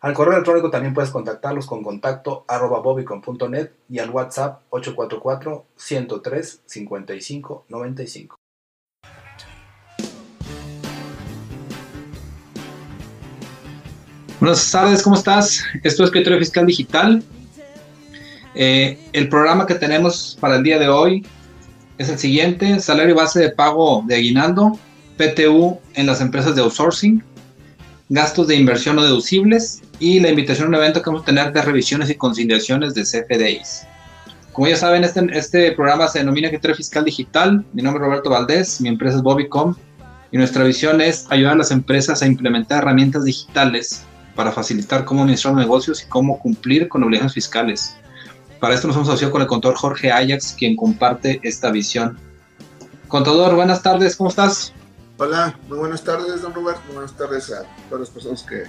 Al correo electrónico también puedes contactarlos con contacto arroba bobicon.net y al WhatsApp 844-103-5595. Buenas tardes, ¿cómo estás? Esto es Escritorio Fiscal Digital. Eh, el programa que tenemos para el día de hoy es el siguiente, salario base de pago de aguinaldo, PTU en las empresas de outsourcing, gastos de inversión no deducibles y la invitación a un evento que vamos a tener de revisiones y conciliaciones de CFDIs. Como ya saben, este, este programa se denomina Criterio Fiscal Digital. Mi nombre es Roberto Valdés, mi empresa es Bobicom y nuestra visión es ayudar a las empresas a implementar herramientas digitales para facilitar cómo administrar negocios y cómo cumplir con obligaciones fiscales. Para esto nos hemos asociado con el contador Jorge Ajax, quien comparte esta visión. Contador, buenas tardes, ¿cómo estás? Hola, muy buenas tardes, don Roberto. Buenas tardes a todas las personas que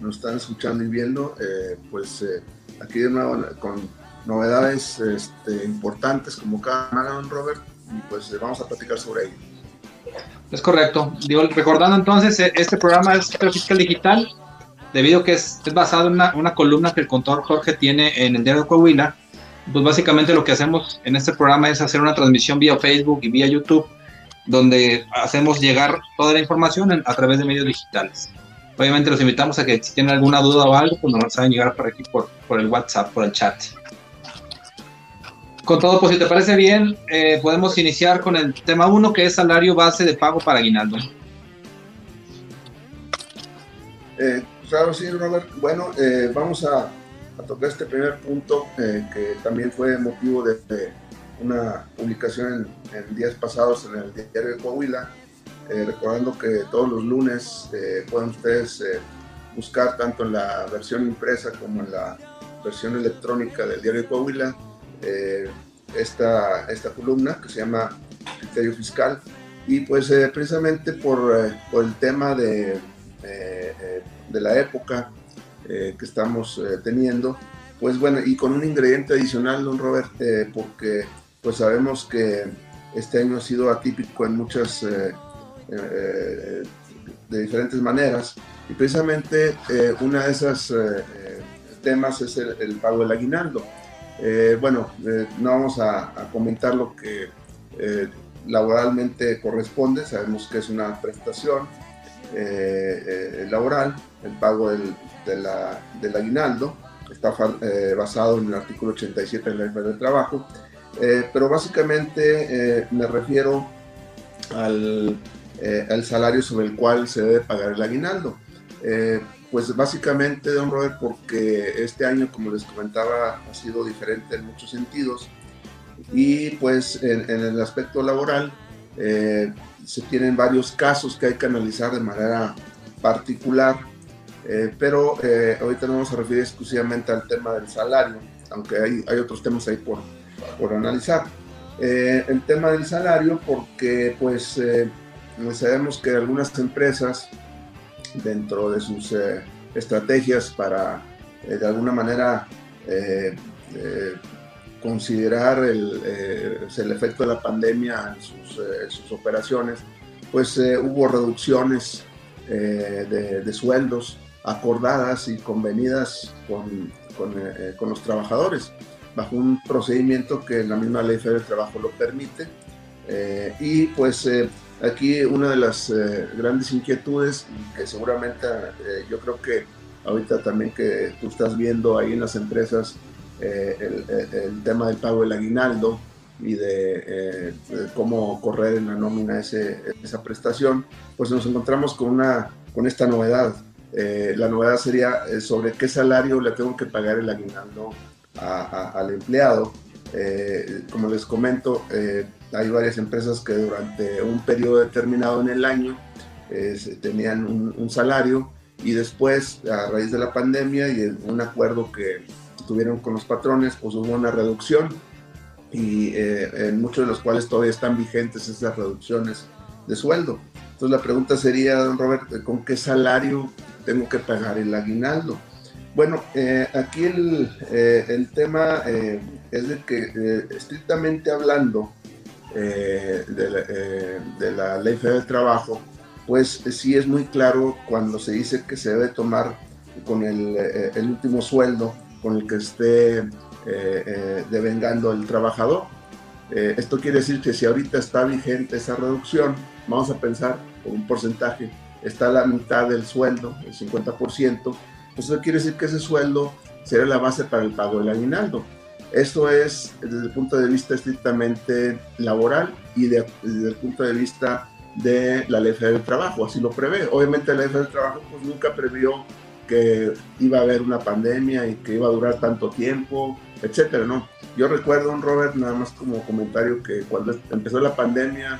nos están escuchando y viendo. Eh, pues eh, aquí de nuevo con novedades este, importantes como cada semana, don Robert, y pues eh, vamos a platicar sobre ello. Es correcto. Digo, recordando entonces, este programa es Fiscal Digital, debido a que es, basado en una, columna que el contador Jorge tiene en el diario Coahuila pues básicamente lo que hacemos en este programa es hacer una transmisión vía Facebook y vía YouTube, donde hacemos llegar toda la información a través de medios digitales. Obviamente los invitamos a que si tienen alguna duda o algo, pues nos saben llegar por aquí, por, por el WhatsApp, por el chat. Con todo, pues si te parece bien, eh, podemos iniciar con el tema 1, que es salario base de pago para aguinaldo. Eh, claro, sí, Robert. Bueno, eh, vamos a tocar este primer punto que también fue motivo de, una publicación en, días pasados en el diario de Coahuila, eh, recordando que todos los lunes eh, pueden ustedes buscar tanto en la versión impresa como en la versión electrónica del diario de Coahuila esta, esta columna que se llama Criterio Fiscal y pues precisamente por, por, el tema de, de la época eh, que estamos eh, teniendo. Pues bueno, y con un ingrediente adicional, don Robert, eh, porque pues sabemos que este año ha sido atípico en muchas, de diferentes maneras, y precisamente una de esas temas es el, pago del aguinaldo. bueno, no vamos a, comentar lo que laboralmente corresponde, sabemos que es una prestación laboral, el pago del, del aguinaldo, está eh, basado en el artículo 87 de la Ley del Trabajo, eh, pero básicamente eh, me refiero al, al, salario sobre el cual se debe pagar el aguinaldo. pues básicamente, don Robert, porque este año, como les comentaba, ha sido diferente en muchos sentidos y pues en, en el aspecto laboral se tienen varios casos que hay que analizar de manera particular eh, pero eh, ahorita nos vamos a referir exclusivamente al tema del salario, aunque hay otros temas ahí por, por analizar. Eh, el tema del salario, porque pues sabemos que algunas empresas, dentro de sus estrategias para de alguna manera considerar el, el, efecto de la pandemia en sus, operaciones, pues hubo reducciones de, sueldos acordadas y convenidas con, eh, con, los trabajadores, bajo un procedimiento que la misma Ley Federal del Trabajo lo permite. Eh, y pues eh, aquí una de las grandes inquietudes, que seguramente yo creo que ahorita también que tú estás viendo ahí en las empresas, el, el, tema del pago del aguinaldo y de, cómo correr en la nómina ese, esa prestación, pues nos encontramos con, una, con esta novedad eh, la novedad sería eh, sobre qué salario le tengo que pagar el aguinaldo al empleado. Eh, como les comento, hay varias empresas que durante un periodo determinado en el año tenían un, salario y después, a raíz de la pandemia y en un acuerdo que tuvieron con los patrones, pues hubo una reducción y eh, en muchos de los cuales todavía están vigentes esas reducciones de sueldo. Entonces la pregunta sería, don Robert, ¿con qué salario tengo que pagar el aguinaldo? Bueno, eh, aquí el, eh, tema es de que estrictamente hablando de la, Ley Federal del Trabajo, pues sí es muy claro cuando se dice que se debe tomar con el, último sueldo con el que esté eh, eh, devengando el trabajador. Eh, esto quiere decir que si ahorita está vigente esa reducción, vamos a pensar por un porcentaje, está la mitad del sueldo, el 50%, pues eso quiere decir que ese sueldo será la base para el pago del aguinaldo. Esto es desde el punto de vista estrictamente laboral y desde el punto de vista de la ley federal del trabajo, así lo prevé. Obviamente la ley federal del trabajo pues nunca previó que iba a haber una pandemia y que iba a durar tanto tiempo, etcétera, ¿no? Yo recuerdo, un Robert, nada más como comentario, que cuando empezó la pandemia,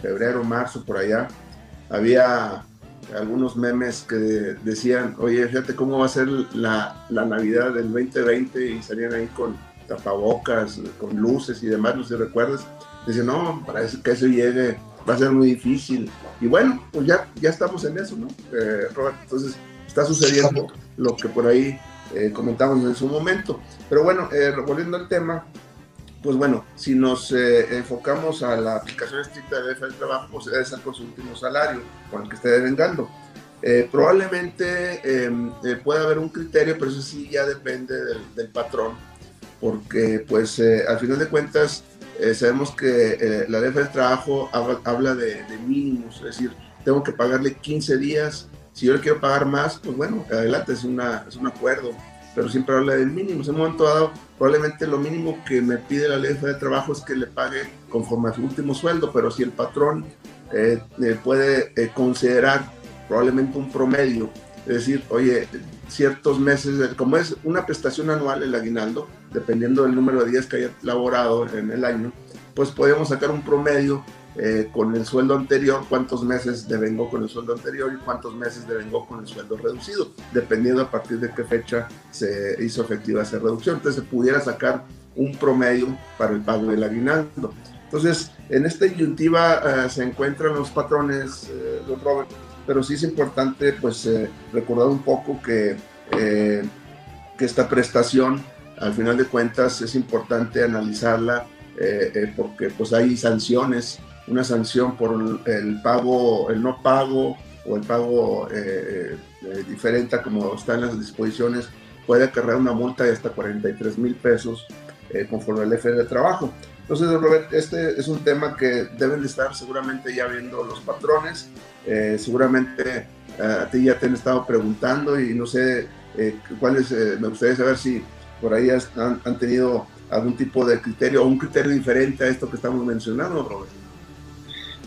febrero, marzo, por allá, había algunos memes que decían, oye, fíjate cómo va a ser la, la Navidad del 2020 y salían ahí con tapabocas, con luces y demás, no sé si recuerdas. Decían, no, para que eso llegue va a ser muy difícil. Y bueno, pues ya, ya estamos en eso, ¿no? Eh, Robert, entonces está sucediendo lo que por ahí eh, comentamos en su momento. Pero bueno, eh, volviendo al tema, pues bueno, si nos eh, enfocamos a la aplicación estricta de del trabajo, pues debe ser con su último salario, con el que esté devengando. probablemente em, pueda haber un criterio, pero eso sí ya depende del, patrón, porque pues al final de cuentas sabemos que la ley del trabajo habla, de, mínimos, es decir, tengo que pagarle 15 días si yo le quiero pagar más, pues bueno, adelante, es, es un acuerdo, pero siempre habla del mínimo. En un momento dado, probablemente lo mínimo que me pide la ley de trabajo es que le pague conforme a su último sueldo, pero si el patrón eh, puede eh, considerar probablemente un promedio, es decir, oye, ciertos meses, como es una prestación anual el aguinaldo, dependiendo del número de días que haya laborado en el año, pues podemos sacar un promedio eh, con el sueldo anterior, cuántos meses devengó con el sueldo anterior y cuántos meses devengó con el sueldo reducido, dependiendo a partir de qué fecha se hizo efectiva esa reducción. Entonces se pudiera sacar un promedio para el pago del aguinaldo. Entonces, en esta disyuntiva eh, se encuentran los patrones, eh, Robert, pero sí es importante pues eh, recordar un poco que, que esta prestación, al final de cuentas, es importante analizarla porque pues hay sanciones una sanción por el pago, el no pago o el pago eh, eh, diferente como están las disposiciones, puede acarrear una multa de hasta 43 mil pesos eh, conforme al F de trabajo. Entonces, Robert, este es un tema que deben de estar seguramente ya viendo los patrones. seguramente a ti ya te han estado preguntando y no sé cuáles, me gustaría saber si por ahí han, han tenido algún tipo de criterio o un criterio diferente a esto que estamos mencionando, Robert.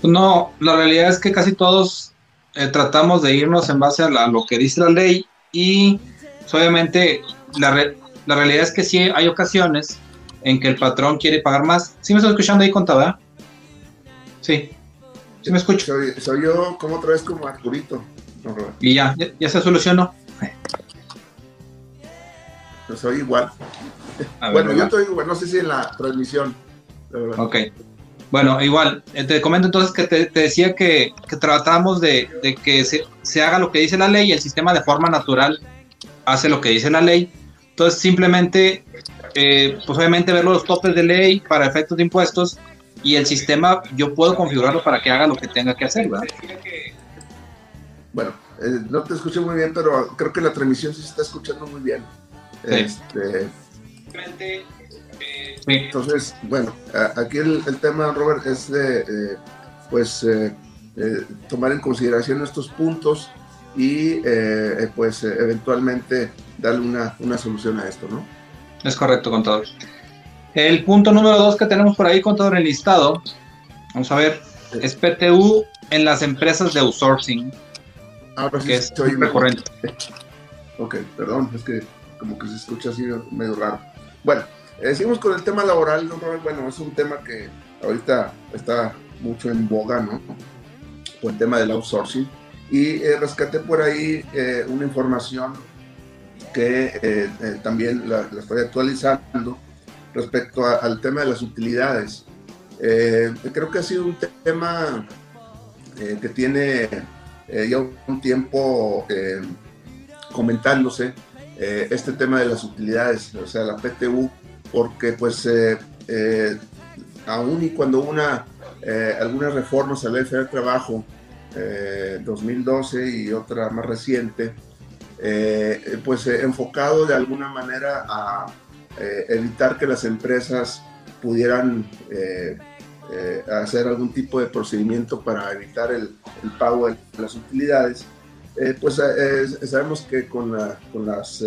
No, la realidad es que casi todos eh, tratamos de irnos en base a, lo que dice la ley y pues, obviamente la, la, realidad es que sí hay ocasiones en que el patrón quiere pagar más. ¿Sí me estoy escuchando ahí, contaba? Sí. ¿Sí me escucho? Soy, yo como otra vez como Arturito. y ya, ya, se solucionó. Yo soy igual. bueno, yo estoy igual, no sé si en la transmisión. Ok. Bueno, igual, eh, te comento entonces que te, decía que, tratamos de, que se, haga lo que dice la ley y el sistema de forma natural hace lo que dice la ley. Entonces, simplemente, eh, pues obviamente ver los topes de ley para efectos de impuestos y el sistema yo puedo configurarlo para que haga lo que tenga que hacer, ¿verdad? Bueno, eh, no te escuché muy bien, pero creo que la transmisión sí se está escuchando muy bien. Este, entonces, bueno, aquí el, tema, Robert, es de, eh, pues, eh, eh, tomar en consideración estos puntos y, pues, eventualmente darle una, una, solución a esto, ¿no? Es correcto, contador. El punto número dos que tenemos por ahí, contador, en el listado, vamos a ver, es PTU en las empresas de outsourcing. Ah, pues que es recurrente. Ok, perdón, es que como que se escucha así medio raro. Bueno, eh, seguimos con el tema laboral, bueno, es un tema que ahorita está mucho en boga, ¿no? Por el tema del outsourcing. Y rescaté por ahí una información que también la, estoy actualizando respecto al tema de las utilidades. creo que ha sido un tema que tiene ya un tiempo comentándose este tema de las utilidades, o sea, la PTU, porque pues aún y cuando una, eh, algunas reformas a la ley de trabajo, 2012 eh, y otra más reciente, eh, pues enfocado de alguna manera a evitar que las empresas pudieran hacer algún tipo de procedimiento para evitar el, pago de las utilidades. pues sabemos que con, con las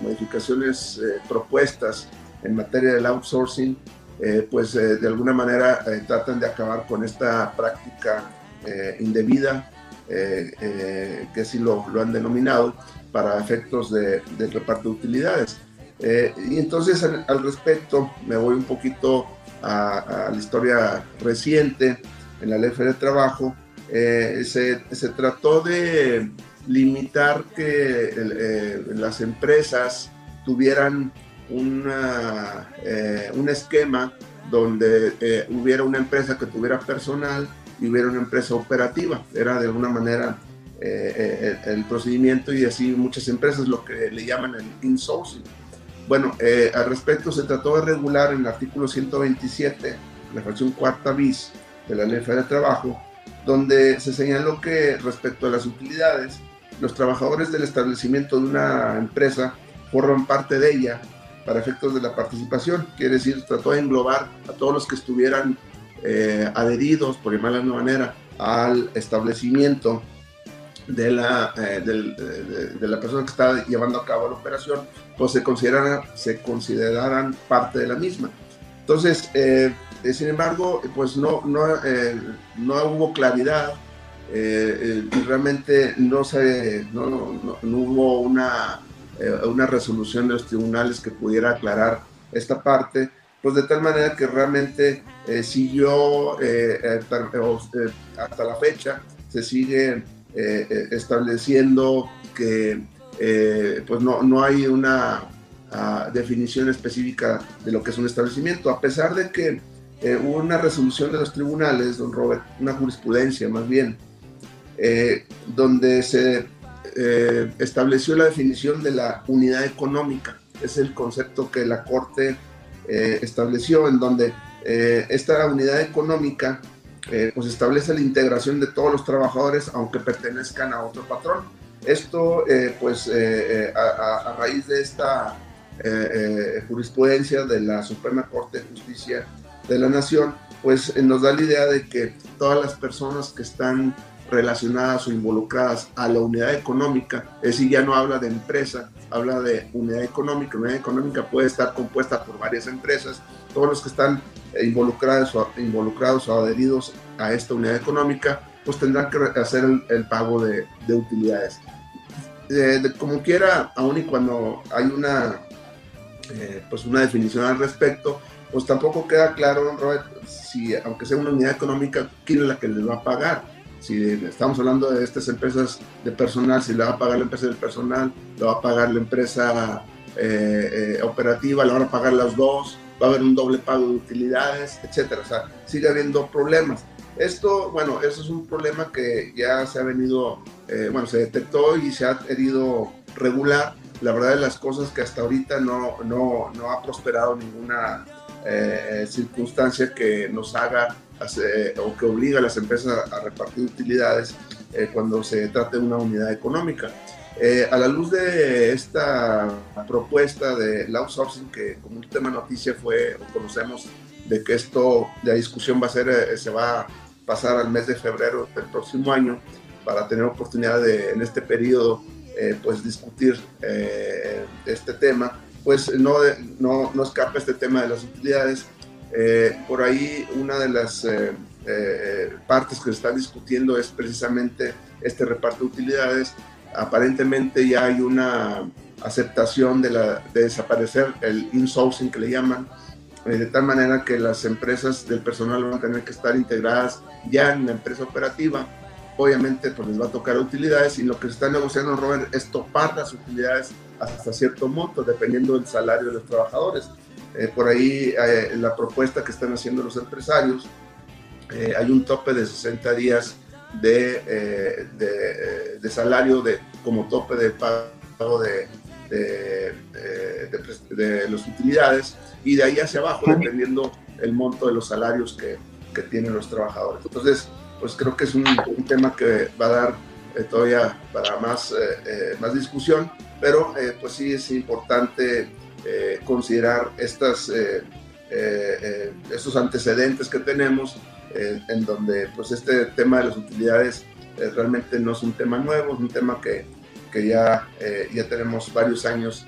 modificaciones propuestas en materia del outsourcing, eh, pues eh, de alguna manera eh, tratan de acabar con esta práctica indebida, que así lo, lo, han denominado, para efectos de, reparto de utilidades. y entonces al, respecto me voy un poquito a, la historia reciente en la ley de trabajo. Se, se, trató de limitar que las empresas tuvieran una, eh, un esquema donde eh, hubiera una empresa que tuviera personal y hubiera una empresa operativa. Era de alguna manera eh, el, procedimiento y así muchas empresas lo que le llaman el insourcing. Bueno, al respecto se trató de regular en el artículo 127, la fracción cuarta bis de la Ley Federal de Trabajo, donde se señaló que respecto a las utilidades, los trabajadores del establecimiento de una empresa forman parte de ella para efectos de la participación, quiere decir, trató de englobar a todos los que estuvieran eh, adheridos, por llamarlo de alguna manera, al establecimiento de la, eh, de, la persona que está llevando a cabo la operación, pues se consideran, se considerarán parte de la misma. Entonces, eh, sin embargo, pues no, no, no hubo claridad y realmente no, se, no, no, no hubo una eh, una resolución de los tribunales que pudiera aclarar esta parte, pues de tal manera que realmente eh, siguió eh, hasta la fecha, se sigue estableciendo que pues no, no hay una ah, definición específica de lo que es un establecimiento, a pesar de que hubo una resolución de los tribunales, don Robert, una jurisprudencia más bien, donde se eh, estableció la definición de la unidad económica. Es el concepto que la Corte eh, estableció, en donde eh, esta unidad económica pues establece la integración de todos los trabajadores, aunque pertenezcan a otro patrón. Esto, pues, a, raíz de esta jurisprudencia de la Suprema Corte de Justicia de la Nación, pues nos da la idea de que todas las personas que están relacionadas o involucradas a la unidad económica, es decir, ya no habla de empresa, habla de unidad económica. Unidad económica puede estar compuesta por varias empresas, todos los que están involucrados o, involucrados o adheridos a esta unidad económica, pues tendrán que hacer el, pago de, utilidades. como quiera, aun y cuando hay una, eh, pues una definición al respecto, pues tampoco queda claro, Robert, si aunque sea una unidad económica, quién es la que les va a pagar si estamos hablando de estas empresas de personal, si le va a pagar la empresa del personal, le va a pagar la empresa eh, eh, operativa, le van a pagar las dos, va a haber un doble pago de utilidades, etcétera. O sea, sigue habiendo problemas. Esto, bueno, eso es un problema que ya se ha venido, eh, bueno, se detectó y se ha querido regular. La verdad de las cosas que hasta ahorita no, no, no ha prosperado ninguna circunstancia que nos haga o que obliga a las empresas a, repartir utilidades eh, cuando se trata de una unidad económica. Eh, a la luz de esta propuesta de outsourcing, que como última noticia fue, o conocemos, de que esto, la discusión va a ser, eh, se va a pasar al mes de febrero del próximo año, para tener oportunidad de, en este periodo, pues discutir este tema, pues no, no, no escapa este tema de las utilidades, eh, por ahí una de las eh, eh, partes que se está discutiendo es precisamente este reparto de utilidades. Aparentemente ya hay una aceptación de, la, de desaparecer el insourcing que le llaman, de tal manera que las empresas del personal van a tener que estar integradas ya en la empresa operativa obviamente pues les va a tocar utilidades y lo que se está negociando, Robert, es topar las utilidades hasta cierto monto, dependiendo del salario de los trabajadores. Eh, por ahí eh, la propuesta que están haciendo los empresarios, eh, hay un tope de 60 días de, de, de, salario de, como tope de pago de, de, de, las utilidades y de ahí hacia abajo, dependiendo el monto de los salarios que, que tienen los trabajadores. Entonces, pues creo que es un, un tema que va a dar todavía para más, más discusión, pero pues sí es importante eh, considerar estas, eh, eh, estos antecedentes que tenemos, en donde pues este tema de las utilidades realmente no es un tema nuevo, es un tema que, que ya, ya tenemos varios años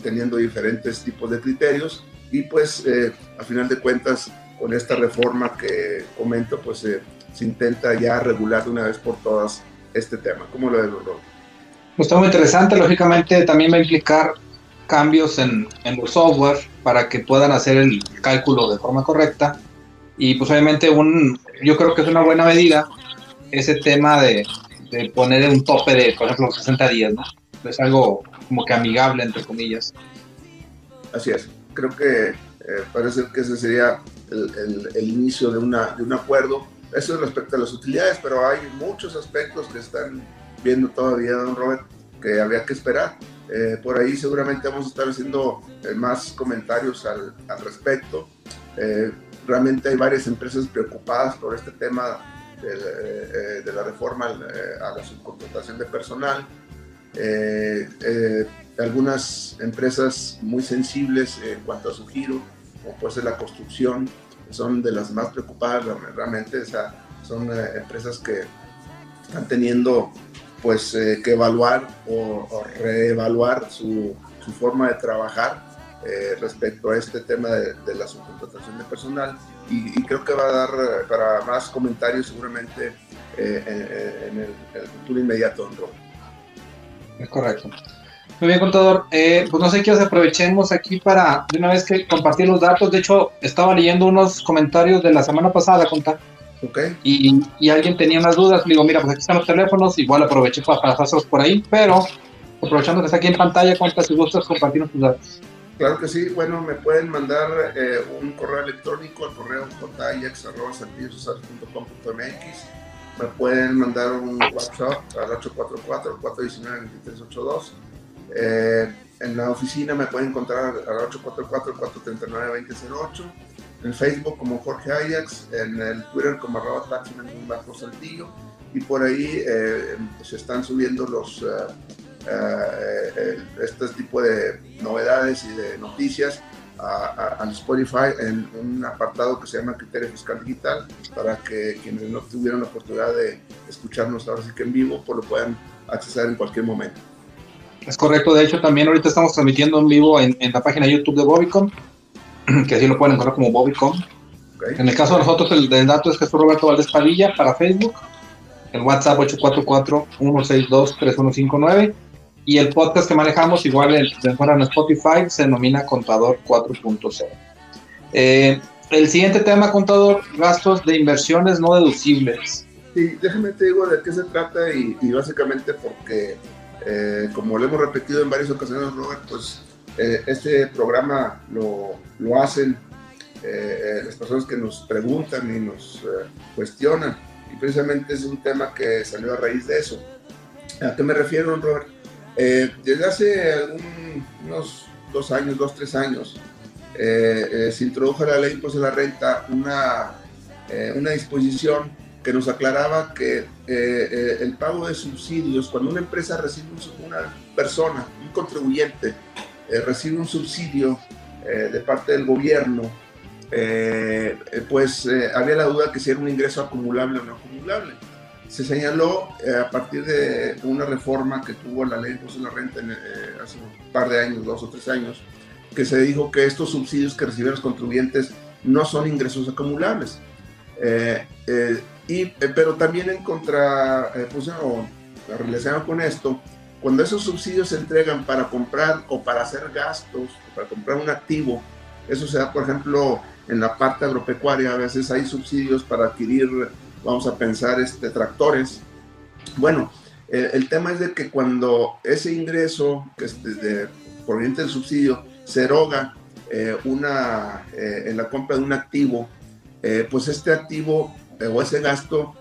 teniendo diferentes tipos de criterios y pues a final de cuentas con esta reforma que comento pues se intenta ya regular de una vez por todas este tema. ¿Cómo lo ves? Pues está muy interesante, lógicamente también va a implicar cambios en, en los software para que puedan hacer el cálculo de forma correcta. Y pues obviamente un, yo creo que es una buena medida ese tema de, de poner un tope de, por ejemplo, 60 días, ¿no? Es algo como que amigable, entre comillas. Así es. Creo que eh, parece que ese sería el, el, el, inicio de, una, de un acuerdo. Eso es respecto a las utilidades, pero hay muchos aspectos que están viendo todavía, don Robert, que habría que esperar. Eh, por ahí seguramente vamos a estar haciendo eh, más comentarios al, al respecto. Eh, realmente hay varias empresas preocupadas por este tema de, de la reforma a la subcontratación de personal. algunas empresas muy sensibles en cuanto a su giro, como puede ser la construcción, son de las más preocupadas realmente. O sea, son empresas que están teniendo pues eh, que evaluar o, reevaluar su, forma de trabajar eh, respecto a este tema de, la subcontratación de personal y, creo que va a dar eh, para más comentarios seguramente en, el, en, el, futuro inmediato. Es correcto. Muy bien, contador. Pues no sé qué aprovechemos aquí para de una vez que compartir los datos. De hecho, estaba leyendo unos comentarios de la semana pasada, contar Okay. Y, y, alguien tenía unas dudas, le digo, mira, pues aquí están los teléfonos, igual aproveché para pasárselos por ahí, pero aprovechando que está aquí en pantalla, ¿cuántas si gustas compartir tus datos? Claro que sí, bueno, me pueden mandar eh, un correo electrónico al correo jax.com.mx, me pueden mandar un WhatsApp al 844-419-2382, eh, en la oficina me pueden encontrar al 844-439-2008, en Facebook como Jorge Ajax, en el Twitter como arroba bajo saltillo y por ahí eh, se están subiendo los uh, este tipo de novedades y de noticias al Spotify en un apartado que se llama Criterio Fiscal Digital para que quienes no tuvieron la oportunidad de escucharnos ahora sí que en vivo pues lo puedan acceder en cualquier momento. Es correcto, de hecho también ahorita estamos transmitiendo en vivo en, en la página YouTube de Bobicom que así lo pueden encontrar como Bobbycom. Okay. En el caso de nosotros, el, el dato es Jesús Roberto Valdés Padilla para Facebook, el WhatsApp 844-162-3159 y el podcast que manejamos, igual el, se encuentra en Spotify, se denomina Contador 4.0. Eh, el siguiente tema, contador, gastos de inversiones no deducibles. Sí, déjame te digo de qué se trata y, y básicamente porque, eh, como lo hemos repetido en varias ocasiones, Robert, pues eh, este programa lo, lo hacen eh, las personas que nos preguntan y nos eh, cuestionan. Y precisamente es un tema que salió a raíz de eso. ¿A qué me refiero, Robert? desde hace algún, unos dos años, dos, tres años, se introdujo la ley de la renta una, una disposición que nos aclaraba que el pago de subsidios, cuando una empresa recibe un, una persona, un contribuyente, eh, recibe un subsidio eh, de parte del gobierno, eh, pues había la duda que si era un ingreso acumulable o no acumulable. Se señaló a partir de una reforma que tuvo la ley de la renta en, hace un par de años, dos o tres años, que se dijo que estos subsidios que reciben los contribuyentes no son ingresos acumulables. y, pero también en contraposición o relacionado con esto, cuando esos subsidios se entregan para comprar o para hacer gastos, para comprar un activo, eso se da, por ejemplo, en la parte agropecuaria, a veces hay subsidios para adquirir vamos a pensar este, tractores. Bueno, el tema es de que cuando ese ingreso que es de, proveniente del subsidio se eroga eh, una, eh, en la compra de un activo, eh, pues este activo o ese gasto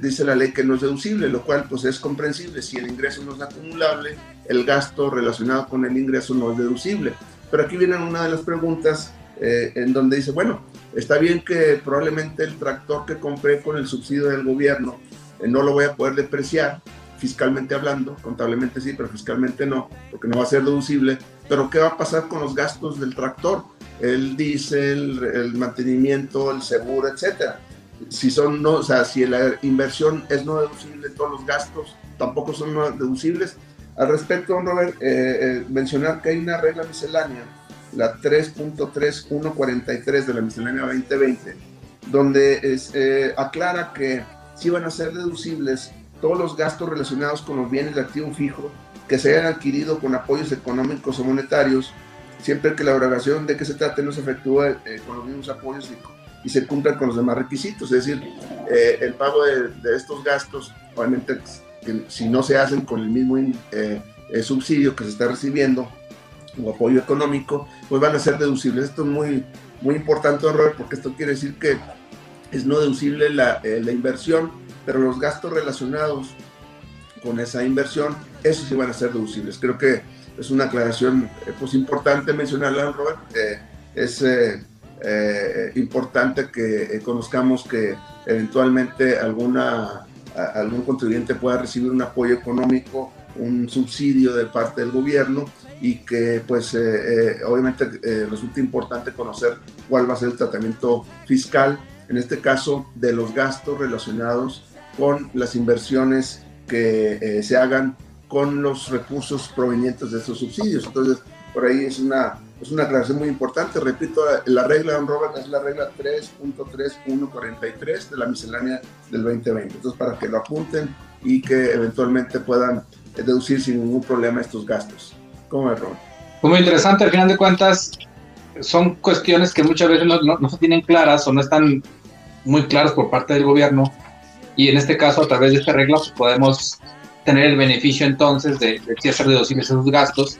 dice la ley que no es deducible, lo cual pues es comprensible. Si el ingreso no es acumulable, el gasto relacionado con el ingreso no es deducible. Pero aquí viene una de las preguntas en donde dice, bueno, está bien que probablemente el tractor que compré con el subsidio del gobierno no lo voy a poder depreciar, fiscalmente hablando, contablemente sí, pero fiscalmente no, porque no va a ser deducible. Pero ¿qué va a pasar con los gastos del tractor? El diésel, el mantenimiento, el seguro, etcétera. Si son no, o sea, si la inversión es no deducible, todos los gastos tampoco son no deducibles. Al respecto, Robert, eh, eh, mencionar que hay una regla miscelánea, la 3.3143 de la miscelánea 2020, donde es, eh, aclara que si van a ser deducibles todos los gastos relacionados con los bienes de activo fijo que se hayan adquirido con apoyos económicos o monetarios, siempre que la erogación de que se trate no se efectúe eh, con los mismos apoyos y, se cumplan con los demás requisitos. Es decir, eh, el pago de, estos gastos, obviamente, si no se hacen con el mismo eh, subsidio que se está recibiendo o apoyo económico, pues van a ser deducibles. Esto es muy, muy importante, Robert, porque esto quiere decir que es no deducible la, la inversión pero los gastos relacionados con esa inversión, esos sí van a ser deducibles. Creo que es una aclaración eh, pues, importante mencionarla, Robert. Eh, es eh, importante que conozcamos que eventualmente alguna, algún contribuyente pueda recibir un apoyo económico, un subsidio de parte del gobierno y que pues obviamente resulta importante conocer cuál va a ser el tratamiento fiscal, en este caso de los gastos relacionados con las inversiones que eh, se hagan con los recursos provenientes de esos subsidios. Entonces, por ahí es una, es una aclaración muy importante. Repito, la regla, don Robert, es la regla 3.3143 de la miscelánea del 2020. Entonces, para que lo apunten y que eventualmente puedan deducir sin ningún problema estos gastos. ¿Cómo es, Robert? Muy interesante, al final de cuentas, son cuestiones que muchas veces no, no, se tienen claras o no están muy claras por parte del gobierno y en este caso a través de esta regla pues, podemos tener el beneficio entonces de, de hacer deducibles esos gastos,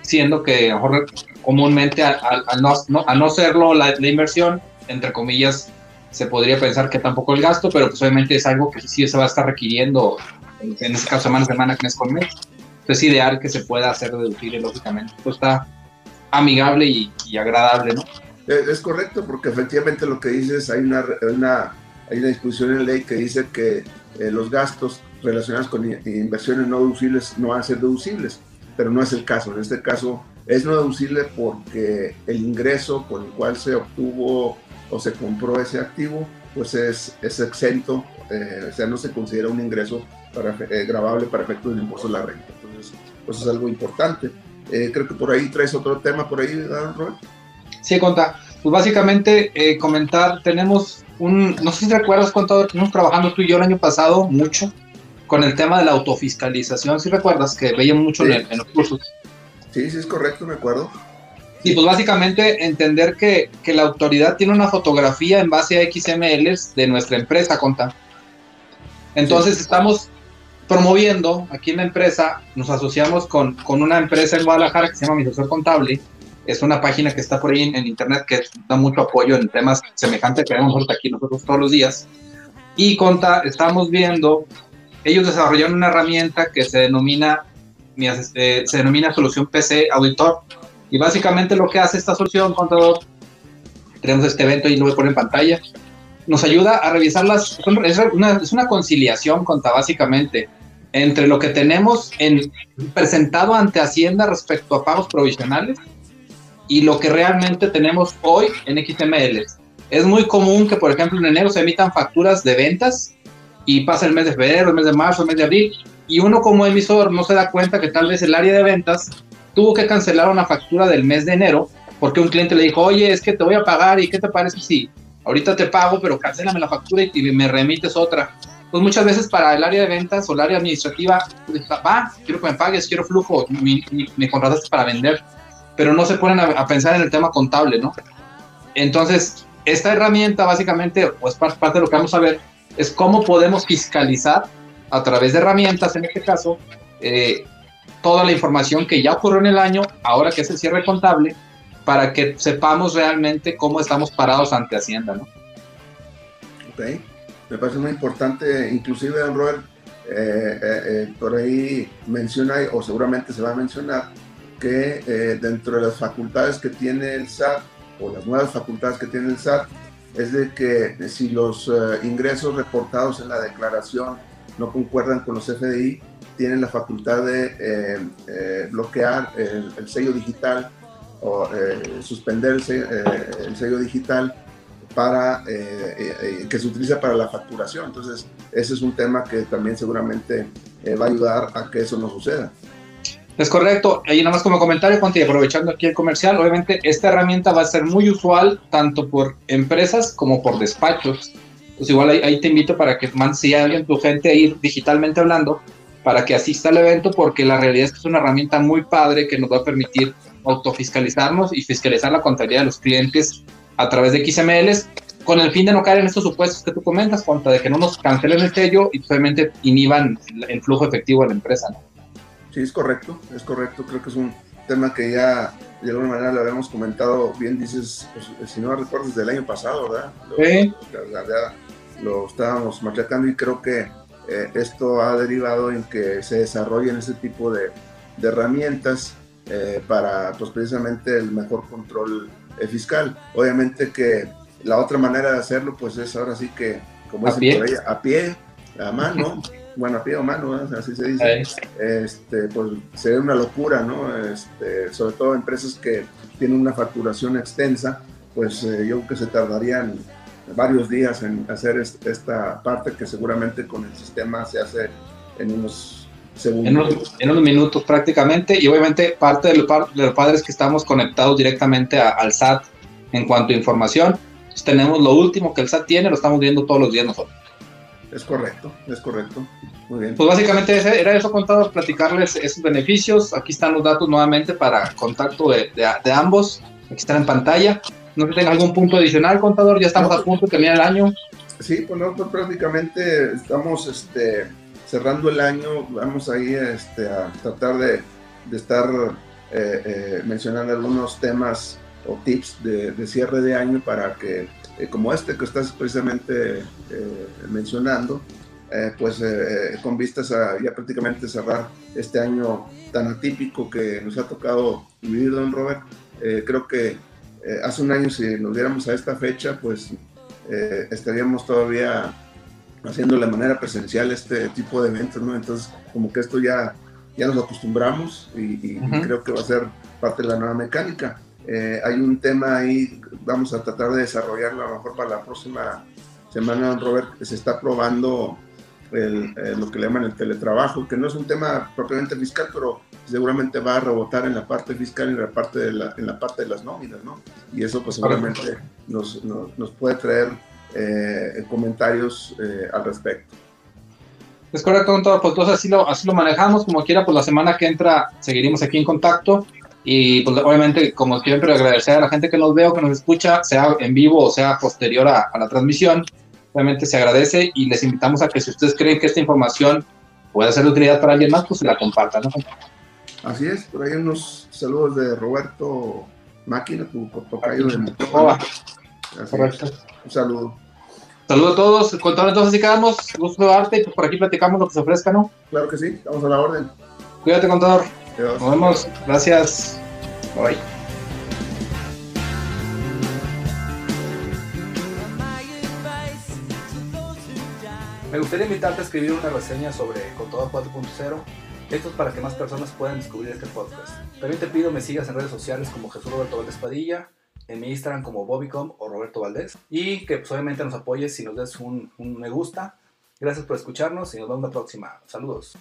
siendo que mejor comúnmente al, no, no, serlo la, inversión, entre comillas, se podría pensar que tampoco el gasto, pero pues obviamente es algo que sí se va a estar requiriendo, en este caso semana semana, mes con mes. Entonces es ideal que se pueda hacer deducible, lógicamente. Pues está amigable y, agradable, ¿no? Es correcto, porque efectivamente lo que dices, hay una, una hay una disposición en ley que dice que eh, los gastos relacionados con inversiones no deducibles no van a ser deducibles, pero no es el caso. En este caso es no deducible porque el ingreso por el cual se obtuvo o se compró ese activo, pues es, es exento, eh, o sea, no se considera un ingreso para, eh, grabable para efectos del impuesto a la renta. Entonces, pues es algo importante. creo que por ahí traes otro tema, por ahí, Robert. Sí, conta. Pues básicamente comentar, tenemos no sé si recuerdas cuánto estuvimos trabajando tú y yo el año pasado, mucho, con el tema de la autofiscalización, si recuerdas que veíamos mucho en, los cursos. Sí, sí, es correcto, me acuerdo. Y pues básicamente entender que, que, la autoridad tiene una fotografía en base a XMLs de nuestra empresa, Conta. Entonces estamos promoviendo aquí en la empresa, nos asociamos con, con una empresa en Guadalajara que se llama Mi Asesor Contable, es una página que está por ahí en, internet que da mucho apoyo en temas semejantes que vemos aquí nosotros todos los días. Y conta, estamos viendo, ellos desarrollaron una herramienta que se denomina, eh, se denomina solución PC Auditor. Y básicamente lo que hace esta solución, contador, tenemos este evento y lo voy a poner en pantalla, nos ayuda a revisar las, es una, es una conciliación, conta, básicamente, entre lo que tenemos en, presentado ante Hacienda respecto a pagos provisionales y lo que realmente tenemos hoy en XML. Es muy común que, por ejemplo, en enero se emitan facturas de ventas y pasa el mes de febrero, el mes de marzo, el mes de abril, y uno como emisor no se da cuenta que tal vez el área de ventas tuvo que cancelar una factura del mes de enero porque un cliente le dijo, oye, es que te voy a pagar y ¿qué te parece si ahorita te pago, pero cancélame la factura y me remites otra? Pues muchas veces para el área de ventas o el área administrativa, pues, va, quiero que me pagues, quiero flujo, me, me contrataste para vender pero no se ponen a, pensar en el tema contable, ¿no? Entonces, esta herramienta básicamente, pues parte de lo que vamos a ver, es cómo podemos fiscalizar a través de herramientas, en este caso, eh, toda la información que ya ocurrió en el año, ahora que es el cierre contable, para que sepamos realmente cómo estamos parados ante Hacienda, ¿no? Ok, me parece muy importante, inclusive, don Robert, eh, eh, por ahí menciona, o seguramente se va a mencionar, que dentro de las facultades que tiene el SAT, o las nuevas facultades que tiene el SAT, es de que si los ingresos reportados en la declaración no concuerdan con los FDI, tienen la facultad de eh, eh, bloquear el, sello digital o eh, suspender el sello, digital para que se utiliza para la facturación. Entonces, ese es un tema que también seguramente va a ayudar a que eso no suceda. Es correcto. Y nada más como comentario, Conti, aprovechando aquí el comercial, obviamente esta herramienta va a ser muy usual tanto por empresas como por despachos pues igual ahí, te invito para que man, si alguien, tu gente a ir digitalmente hablando, para que asista al evento, porque la realidad es que es una herramienta muy padre que nos va a permitir autofiscalizarnos y fiscalizar la contabilidad de los clientes a través de XMLs, con el fin de no caer en estos supuestos que tú comentas, contra de que no nos cancelen el sello y obviamente inhiban el flujo efectivo de la empresa. ¿no? Sí, es correcto, es correcto. Creo que es un tema que ya de alguna manera lo habíamos comentado, bien dices, pues, si no recuerdo, desde el año pasado, ¿verdad? sí. lo estábamos machacando y creo que eh, esto ha derivado en que se desarrollen ese tipo de, de herramientas eh, para pues precisamente el mejor control eh, fiscal. Obviamente que la otra manera de hacerlo pues es ahora sí que, como dicen por ahí, a pie, a mano, bueno, a pie o mano, así se dice, este, pues sería una locura, ¿no? Este, sobre todo empresas que tienen una facturación extensa, pues yo creo que se tardarían varios días en hacer esta parte que seguramente con el sistema se hace en unos segundos. En unos, minutos prácticamente y obviamente parte de, los padres que estamos conectados directamente al SAT en cuanto a información, tenemos lo último que el SAT tiene, lo estamos viendo todos los días nosotros. Es correcto, es correcto. Muy bien. Pues básicamente era eso, contado, platicarles esos beneficios. Aquí están los datos nuevamente para contacto de, de ambos. Aquí están en pantalla. No sé si tenga algún punto adicional, contador, ya estamos a punto de terminar el año. Sí, pues nosotros prácticamente estamos este, cerrando el año, vamos ahí este, a tratar de, de estar eh, eh, mencionando algunos temas o tips de, de, cierre de año para que, eh, como este que estás precisamente mencionando, pues con vistas a ya prácticamente cerrar este año tan atípico que nos ha tocado vivir, don Robert, creo que eh, hace un año si nos diéramos a esta fecha, pues eh, estaríamos todavía haciendo de manera presencial este tipo de eventos, ¿no? Entonces, como que esto ya, ya nos acostumbramos y, creo que va a ser parte de la nueva mecánica. Eh, hay un tema ahí, vamos a tratar de desarrollarlo a lo mejor para la próxima semana, Robert, que se está probando lo que le llaman el teletrabajo, que no es un tema propiamente fiscal, pero seguramente va a rebotar en la parte fiscal y en la parte de, la, en la parte de las nóminas, ¿no? Y eso pues seguramente nos, nos, puede traer eh, comentarios eh, al respecto. Es correcto. Pues entonces así lo, así lo manejamos, como quiera, pues la semana que entra seguiremos aquí en contacto. Y pues obviamente, como siempre, agradecer a la gente que nos veo, que nos escucha, sea en vivo o sea posterior a, a la transmisión. Obviamente se agradece y les invitamos a que si ustedes creen que esta información puede ser de utilidad para alguien más, pues se la compartan. ¿no? Así es, por ahí unos saludos de Roberto Máquina, tu tocayo de Un saludo. Saludos a todos, contador, entonces así quedamos, gusto de arte y pues por aquí platicamos lo que se ofrezca, ¿no? Claro que sí, estamos a la orden. Cuídate, contador. Nos vemos, gracias. Bye. Me gustaría invitarte a escribir una reseña sobre Contador 4.0 esto es para que más personas puedan descubrir este podcast. También te pido me sigas en redes sociales como Jesús Roberto Valdés Padilla, en mi Instagram como Bobbycom o Roberto Valdés. Y que pues, obviamente nos apoyes si nos des un, un me gusta. Gracias por escucharnos y nos vemos la próxima. Saludos.